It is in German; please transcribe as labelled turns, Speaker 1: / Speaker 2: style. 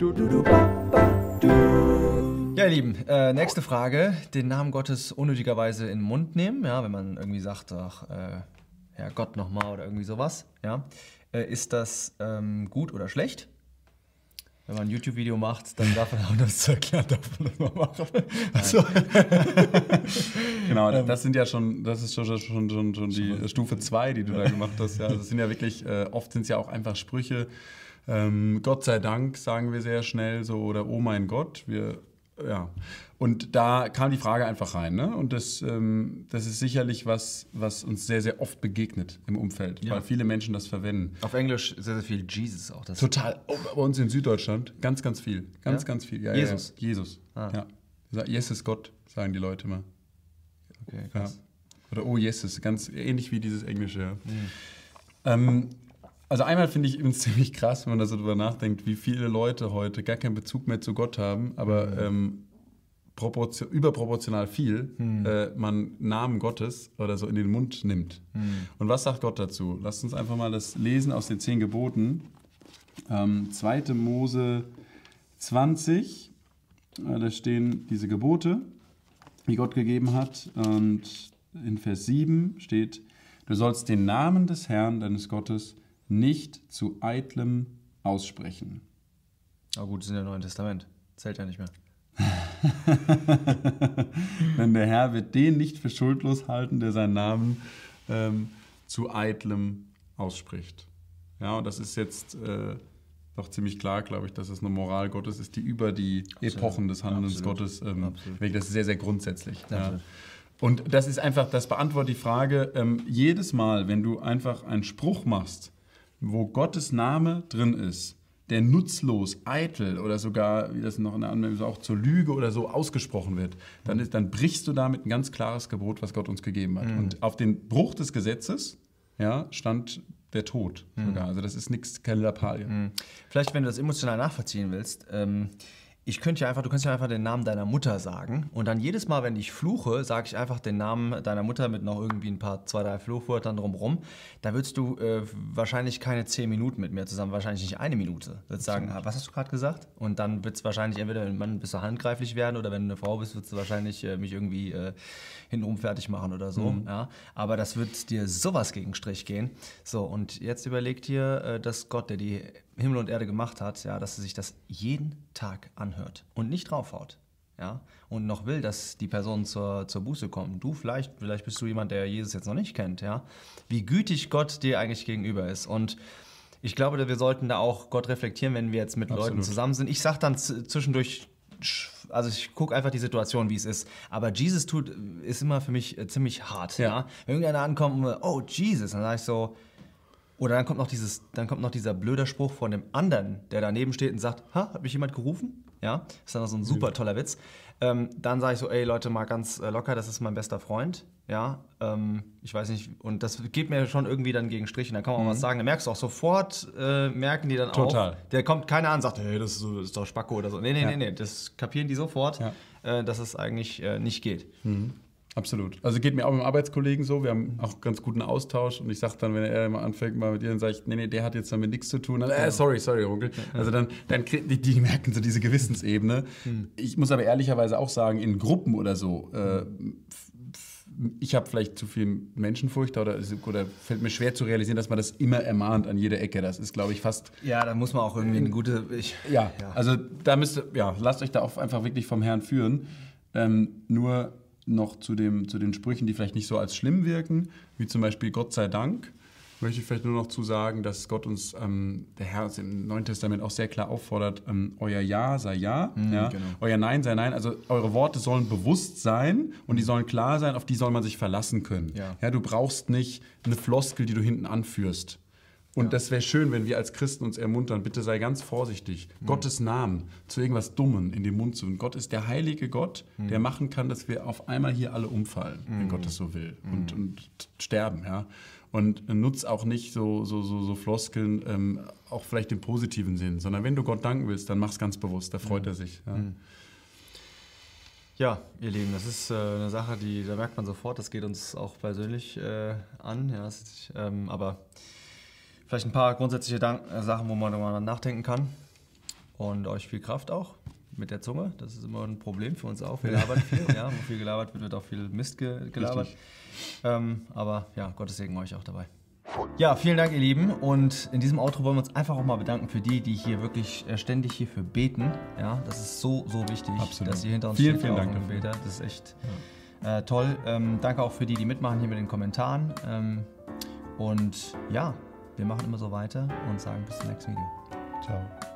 Speaker 1: Ja, ihr Lieben, äh, nächste Frage. Den Namen Gottes unnötigerweise in den Mund nehmen, ja, wenn man irgendwie sagt, ach, äh, Herr Gott nochmal oder irgendwie sowas, ja. Äh, ist das ähm, gut oder schlecht? Wenn man ein YouTube-Video macht, dann darf man auch das zu erklären, darf man das mal machen. Also,
Speaker 2: Genau, das sind ja schon, das ist schon, schon, schon, schon die Stufe 2, die du da gemacht hast. Ja, das sind ja wirklich, äh, oft sind es ja auch einfach Sprüche. Ähm, Gott sei Dank sagen wir sehr schnell so oder Oh mein Gott. Wir, ja. Und da kam die Frage einfach rein. Ne? Und das, ähm, das ist sicherlich was, was uns sehr, sehr oft begegnet im Umfeld,
Speaker 1: Ja.
Speaker 2: weil viele Menschen das verwenden.
Speaker 1: auf Englisch sehr, sehr viel Jesus auch. Das
Speaker 2: Total. Oh, bei uns in Süddeutschland ganz, ganz viel. Ganz,
Speaker 1: Ja?
Speaker 2: ganz viel. Ja,
Speaker 1: Jesus?
Speaker 2: Jesus.
Speaker 1: Ah.
Speaker 2: Ja. Jesus Gott, sagen die Leute immer.
Speaker 1: okay,
Speaker 2: Ja.
Speaker 1: krass.
Speaker 2: Oder Oh Jesus, ganz ähnlich wie dieses Englische. Ja.
Speaker 1: Mhm.
Speaker 2: Ähm, also einmal finde ich eben ziemlich krass, wenn man da so drüber nachdenkt, wie viele Leute heute gar keinen Bezug mehr zu Gott haben, aber
Speaker 1: Mhm.
Speaker 2: ähm, proportion, überproportional viel
Speaker 1: Mhm.
Speaker 2: äh, man Namen Gottes oder so in den Mund nimmt.
Speaker 1: Mhm.
Speaker 2: Und was sagt Gott dazu? Lasst uns einfach mal das lesen aus den zehn Geboten. Ähm, 2. Mose 20, äh, da stehen diese Gebote, die Gott gegeben hat. Und in Vers 7 steht, du sollst den Namen des Herrn, deines Gottes, nicht zu eitlem aussprechen.
Speaker 1: Aber gut, das ist in der Neuen Testament. Zählt ja nicht mehr.
Speaker 2: Denn der Herr wird den nicht für schuldlos halten, der seinen Namen ähm, zu eitlem ausspricht. Ja, und das ist jetzt äh, doch ziemlich klar, glaube ich, dass es eine Moral Gottes ist, die über die Epochen des Handelns
Speaker 1: Absolut.
Speaker 2: Gottes, ähm,
Speaker 1: Absolut.
Speaker 2: das ist sehr, sehr grundsätzlich. Ja.
Speaker 1: Absolut.
Speaker 2: Und das ist einfach, das beantwortet die Frage, ähm, jedes Mal, wenn du einfach einen Spruch machst, wo Gottes Name drin ist, der nutzlos, eitel oder sogar, wie das noch in der Anmerkung ist, auch zur Lüge oder so ausgesprochen wird, dann, ist, dann brichst du damit ein ganz klares Gebot, was Gott uns gegeben hat. Und auf den Bruch des Gesetzes ja, stand der Tod sogar. Also das ist nichts, keine Lappalie.
Speaker 1: Mhm. Vielleicht, wenn du das emotional nachvollziehen willst, ähm, ich könnte ja einfach, du kannst ja einfach den Namen deiner Mutter sagen und dann jedes Mal, wenn ich fluche, sage ich einfach den Namen deiner Mutter mit noch irgendwie ein paar, zwei, drei Fluchwörtern drumrum. Da würdest du äh, wahrscheinlich keine zehn Minuten mit mir zusammen, wahrscheinlich nicht eine Minute. Würdest sagen, ah, was hast du gerade gesagt? Und dann wird es wahrscheinlich entweder, wenn man bist du handgreiflich werden oder wenn du eine Frau bist, würdest du wahrscheinlich äh, mich irgendwie äh, hintenrum fertig machen oder so. Ja? Aber das wird dir sowas gegen Strich gehen. So, und jetzt überleg dir, äh, dass Gott, der die Himmel und Erde gemacht hat, ja, dass er sich das jeden Tag anhört und nicht draufhaut. Ja, und noch will, dass die Person zur, zur Buße kommt. Du vielleicht, vielleicht bist du jemand, der Jesus jetzt noch nicht kennt, ja. Wie gütig Gott dir eigentlich gegenüber ist. Und ich glaube, wir sollten da auch Gott reflektieren, wenn wir jetzt mit Leuten
Speaker 2: Absolut.
Speaker 1: zusammen sind. Ich sag dann zwischendurch, sch- also ich gucke einfach die Situation, wie es ist. Aber Jesus tut, ist immer für mich äh, ziemlich hart. Ja.
Speaker 2: Ja.
Speaker 1: Wenn irgendeiner ankommt und, oh Jesus, dann sage ich so, oder dann kommt noch dieses, dann kommt noch dieser blöde Spruch von dem anderen, der daneben steht und sagt, ha, hat mich jemand gerufen? Ja, ist dann noch so ein super toller Witz. Ähm, dann sage ich so, ey Leute, mal ganz äh, locker, das ist mein bester Freund. Ja, ähm, ich weiß nicht, und das geht mir schon irgendwie dann gegen Strich. Und dann kann man auch was sagen. Da merkst du auch sofort, äh, merken die dann
Speaker 2: Total.
Speaker 1: auch. Der kommt keiner an und sagt, hey, das ist, ist doch Spacko oder so. Nee, nee,
Speaker 2: Ja.
Speaker 1: nee, nee, das kapieren die sofort,
Speaker 2: Ja.
Speaker 1: äh, dass es eigentlich äh, nicht geht.
Speaker 2: Absolut. Also geht mir auch mit dem Arbeitskollegen so. Wir haben auch ganz guten Austausch und ich sage dann, wenn er mal anfängt, mal mit dir, dann sage ich, nee, nee, der hat jetzt damit nichts zu tun. Dann, äh, sorry, sorry, Onkel. Also dann, dann die, die merken so diese Gewissensebene. Ich muss aber ehrlicherweise auch sagen, in Gruppen oder so, äh, ich habe vielleicht zu viel Menschenfurcht oder, oder fällt mir schwer zu realisieren, dass man das immer ermahnt an jeder Ecke. Das ist, glaube ich, fast
Speaker 1: Ja, da muss man auch irgendwie eine gute. Ich,
Speaker 2: ja, also da müsst ihr, ja, lasst euch da auch einfach wirklich vom Herrn führen. Ähm, nur noch zu, dem, zu den Sprüchen, die vielleicht nicht so als schlimm wirken, wie zum Beispiel Gott sei Dank, möchte ich vielleicht nur noch zu sagen, dass Gott uns, ähm, der Herr uns im Neuen Testament auch sehr klar auffordert, ähm, euer Ja sei Ja, ja
Speaker 1: genau.
Speaker 2: euer Nein sei Nein. Also eure Worte sollen bewusst sein und die sollen klar sein, auf die soll man sich verlassen können.
Speaker 1: Ja.
Speaker 2: Ja, du brauchst nicht eine Floskel, die du hinten anführst. Und das wäre schön, wenn wir als Christen uns ermuntern, bitte sei ganz vorsichtig, Gottes Namen zu irgendwas Dummen in den Mund zu nehmen. Gott ist der heilige Gott, der machen kann, dass wir auf einmal hier alle umfallen, wenn Gott es so will, und, und sterben. Ja? Und nutz auch nicht so, so, so, so Floskeln, ähm, auch vielleicht im positiven Sinn, sondern wenn du Gott danken willst, dann mach's ganz bewusst, da freut er sich. Ja?
Speaker 1: Ja, ihr Lieben, das ist äh, eine Sache, die, da merkt man sofort, das geht uns auch persönlich äh, an. Ja, ist, ähm, aber vielleicht ein paar grundsätzliche Dank äh, Sachen, wo man darüber nachdenken kann. und euch viel Kraft auch mit der Zunge. Das ist immer ein Problem für uns auch. Wir labern viel. ja, wo viel gelabert wird, wird auch viel Mist ge gelabert. Ähm, aber ja, Gottes Segen euch auch dabei. Ja, vielen Dank, ihr Lieben. Und in diesem Outro wollen wir uns einfach auch mal bedanken für die, die hier wirklich äh, ständig hierfür beten. Ja, das ist so, so wichtig,
Speaker 2: Absolut.
Speaker 1: dass ihr hinter uns
Speaker 2: Vielen,
Speaker 1: steht
Speaker 2: vielen Dank dafür.
Speaker 1: Das ist echt äh, toll. Ähm, danke auch für die, die mitmachen hier mit den Kommentaren. Ähm, und ja, wir machen immer so weiter und sagen bis zum nächsten Video.
Speaker 2: Ciao.